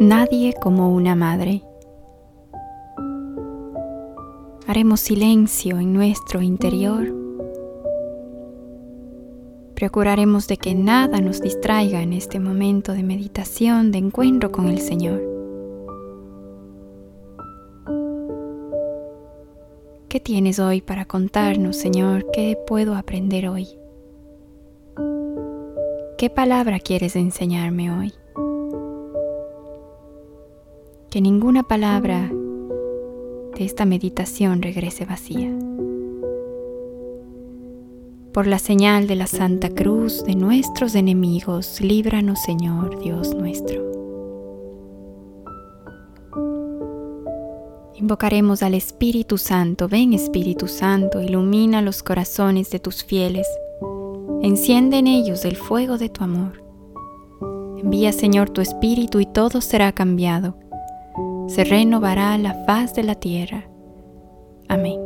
Nadie como una madre. Haremos silencio en nuestro interior. Procuraremos de que nada nos distraiga en este momento de meditación, de encuentro con el Señor. ¿Qué tienes hoy para contarnos, Señor? ¿Qué puedo aprender hoy? ¿Qué palabra quieres enseñarme hoy? Que ninguna palabra de esta meditación regrese vacía. Por la señal de la Santa Cruz de nuestros enemigos, líbranos Señor Dios nuestro. Invocaremos al Espíritu Santo. Ven Espíritu Santo, ilumina los corazones de tus fieles. Enciende en ellos el fuego de tu amor. Envía Señor tu Espíritu y todo será cambiado se renovará la faz de la tierra. Amén.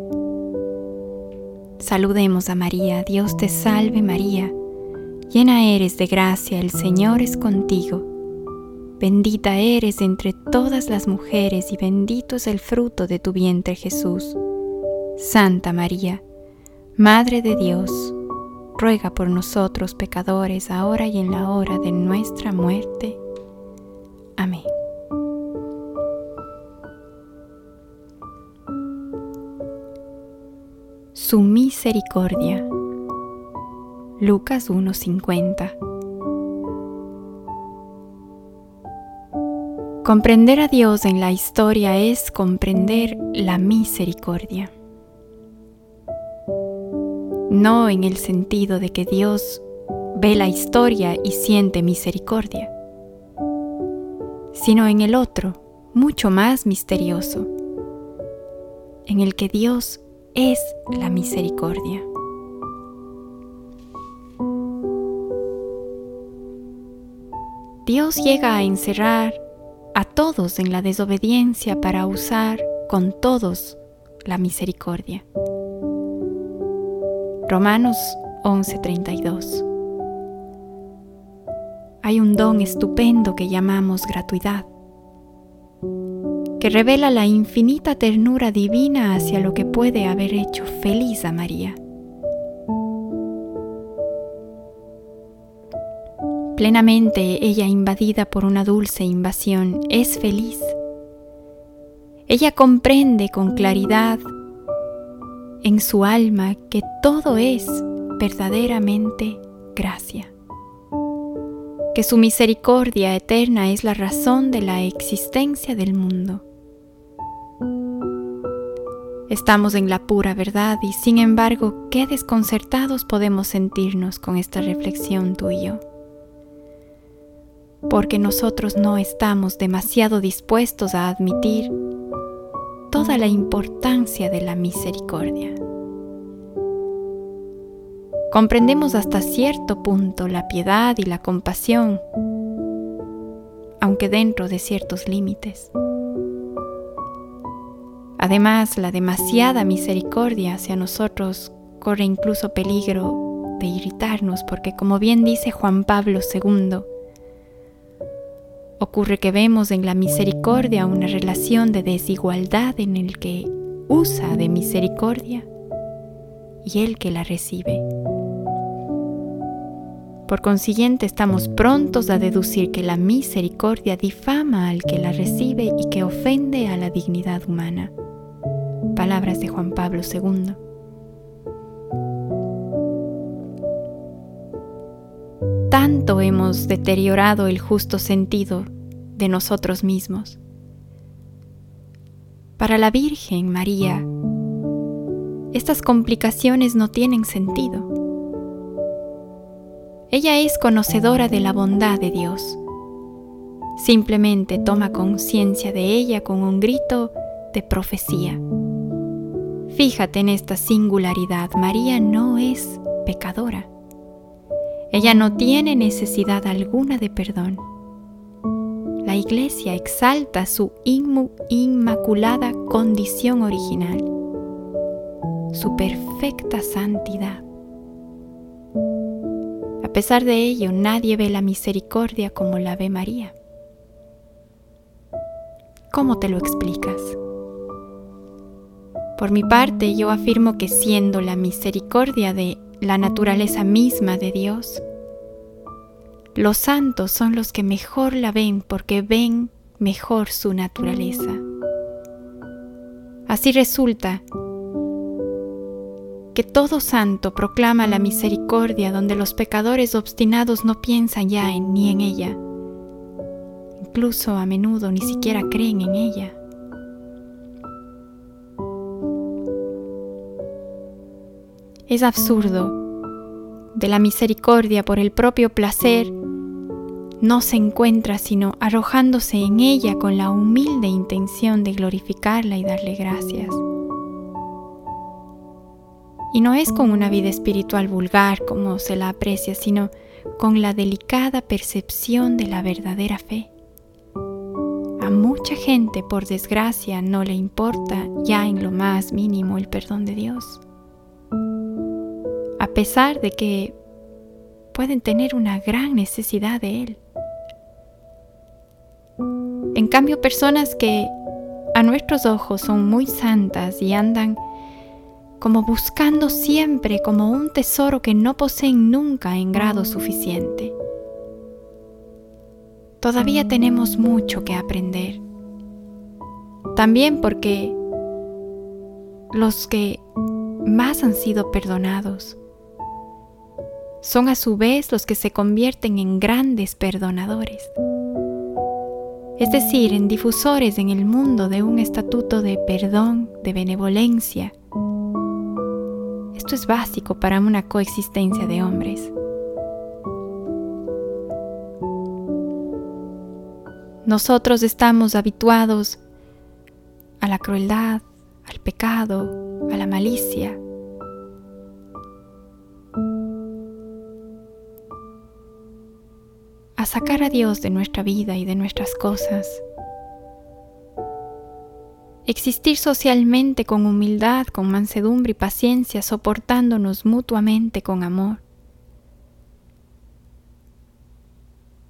Saludemos a María, Dios te salve María, llena eres de gracia, el Señor es contigo. Bendita eres entre todas las mujeres y bendito es el fruto de tu vientre Jesús. Santa María, Madre de Dios, ruega por nosotros pecadores, ahora y en la hora de nuestra muerte. Amén. Su misericordia. Lucas 1:50 Comprender a Dios en la historia es comprender la misericordia. No en el sentido de que Dios ve la historia y siente misericordia, sino en el otro, mucho más misterioso, en el que Dios es la misericordia. Dios llega a encerrar a todos en la desobediencia para usar con todos la misericordia. Romanos 11:32 Hay un don estupendo que llamamos gratuidad que revela la infinita ternura divina hacia lo que puede haber hecho feliz a María. Plenamente ella invadida por una dulce invasión es feliz. Ella comprende con claridad en su alma que todo es verdaderamente gracia que su misericordia eterna es la razón de la existencia del mundo. Estamos en la pura verdad y sin embargo, qué desconcertados podemos sentirnos con esta reflexión tú y yo. Porque nosotros no estamos demasiado dispuestos a admitir toda la importancia de la misericordia. Comprendemos hasta cierto punto la piedad y la compasión, aunque dentro de ciertos límites. Además, la demasiada misericordia hacia nosotros corre incluso peligro de irritarnos porque, como bien dice Juan Pablo II, ocurre que vemos en la misericordia una relación de desigualdad en el que usa de misericordia y el que la recibe. Por consiguiente, estamos prontos a deducir que la misericordia difama al que la recibe y que ofende a la dignidad humana palabras de Juan Pablo II. Tanto hemos deteriorado el justo sentido de nosotros mismos. Para la Virgen María, estas complicaciones no tienen sentido. Ella es conocedora de la bondad de Dios. Simplemente toma conciencia de ella con un grito de profecía. Fíjate en esta singularidad, María no es pecadora. Ella no tiene necesidad alguna de perdón. La iglesia exalta su inmaculada condición original, su perfecta santidad. A pesar de ello, nadie ve la misericordia como la ve María. ¿Cómo te lo explicas? Por mi parte, yo afirmo que siendo la misericordia de la naturaleza misma de Dios, los santos son los que mejor la ven porque ven mejor su naturaleza. Así resulta que todo santo proclama la misericordia donde los pecadores obstinados no piensan ya en, ni en ella. Incluso a menudo ni siquiera creen en ella. Es absurdo. De la misericordia por el propio placer no se encuentra sino arrojándose en ella con la humilde intención de glorificarla y darle gracias. Y no es con una vida espiritual vulgar como se la aprecia, sino con la delicada percepción de la verdadera fe. A mucha gente, por desgracia, no le importa ya en lo más mínimo el perdón de Dios. A pesar de que pueden tener una gran necesidad de Él. En cambio, personas que a nuestros ojos son muy santas y andan como buscando siempre como un tesoro que no poseen nunca en grado suficiente. Todavía tenemos mucho que aprender. También porque los que más han sido perdonados son a su vez los que se convierten en grandes perdonadores es decir, en difusores en el mundo de un estatuto de perdón, de benevolencia. Esto es básico para una coexistencia de hombres. Nosotros estamos habituados a la crueldad, al pecado, a la malicia, a sacar a Dios de nuestra vida y de nuestras cosas. Existir socialmente con humildad, con mansedumbre y paciencia, soportándonos mutuamente con amor.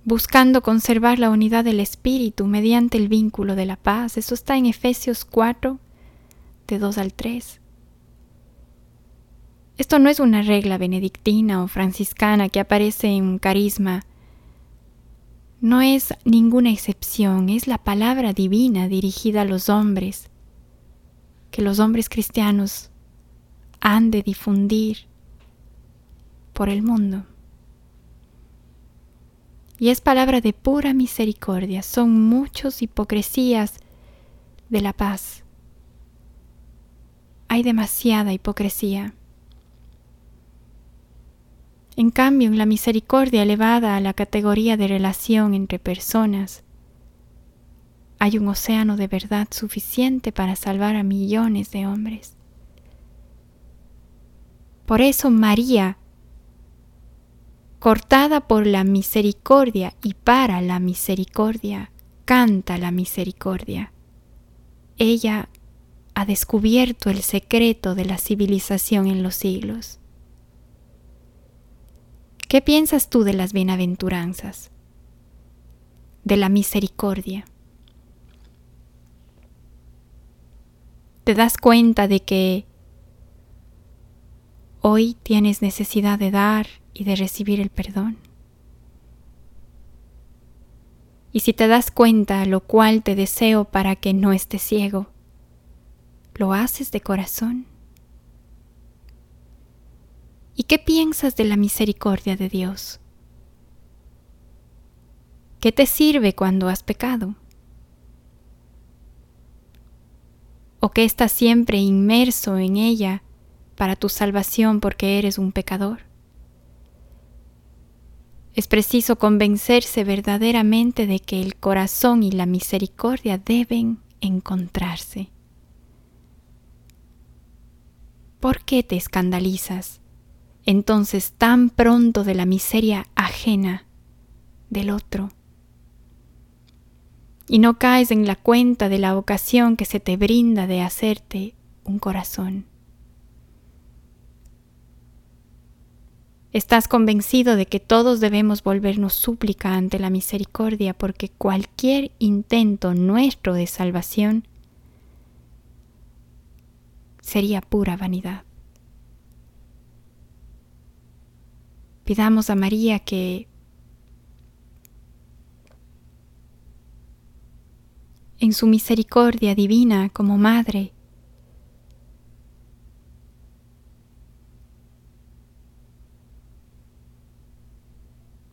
Buscando conservar la unidad del Espíritu mediante el vínculo de la paz. Eso está en Efesios 4, de 2 al 3. Esto no es una regla benedictina o franciscana que aparece en un carisma no es ninguna excepción, es la palabra divina dirigida a los hombres, que los hombres cristianos han de difundir por el mundo. Y es palabra de pura misericordia, son muchos hipocresías de la paz. Hay demasiada hipocresía. En cambio, en la misericordia elevada a la categoría de relación entre personas, hay un océano de verdad suficiente para salvar a millones de hombres. Por eso María, cortada por la misericordia y para la misericordia, canta la misericordia. Ella ha descubierto el secreto de la civilización en los siglos. ¿Qué piensas tú de las bienaventuranzas? De la misericordia. ¿Te das cuenta de que hoy tienes necesidad de dar y de recibir el perdón? Y si te das cuenta, lo cual te deseo para que no estés ciego, ¿lo haces de corazón? ¿Y qué piensas de la misericordia de Dios? ¿Qué te sirve cuando has pecado? ¿O que estás siempre inmerso en ella para tu salvación porque eres un pecador? Es preciso convencerse verdaderamente de que el corazón y la misericordia deben encontrarse. ¿Por qué te escandalizas? Entonces tan pronto de la miseria ajena del otro. Y no caes en la cuenta de la ocasión que se te brinda de hacerte un corazón. Estás convencido de que todos debemos volvernos súplica ante la misericordia porque cualquier intento nuestro de salvación sería pura vanidad. Pidamos a María que en su misericordia divina como Madre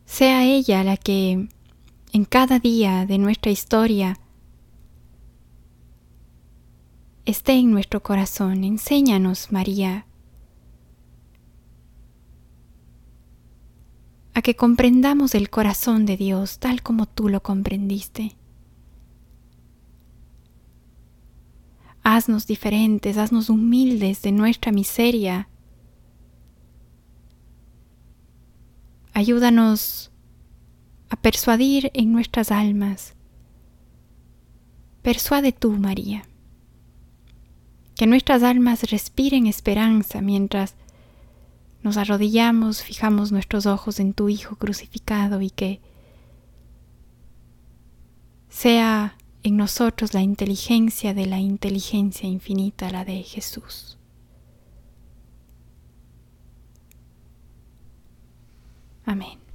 sea ella la que en cada día de nuestra historia esté en nuestro corazón. Enséñanos, María, a que comprendamos el corazón de Dios tal como tú lo comprendiste. Haznos diferentes, haznos humildes de nuestra miseria. Ayúdanos a persuadir en nuestras almas. Persuade tú, María, que nuestras almas respiren esperanza mientras nos arrodillamos, fijamos nuestros ojos en tu Hijo crucificado y que sea en nosotros la inteligencia de la inteligencia infinita, la de Jesús. Amén.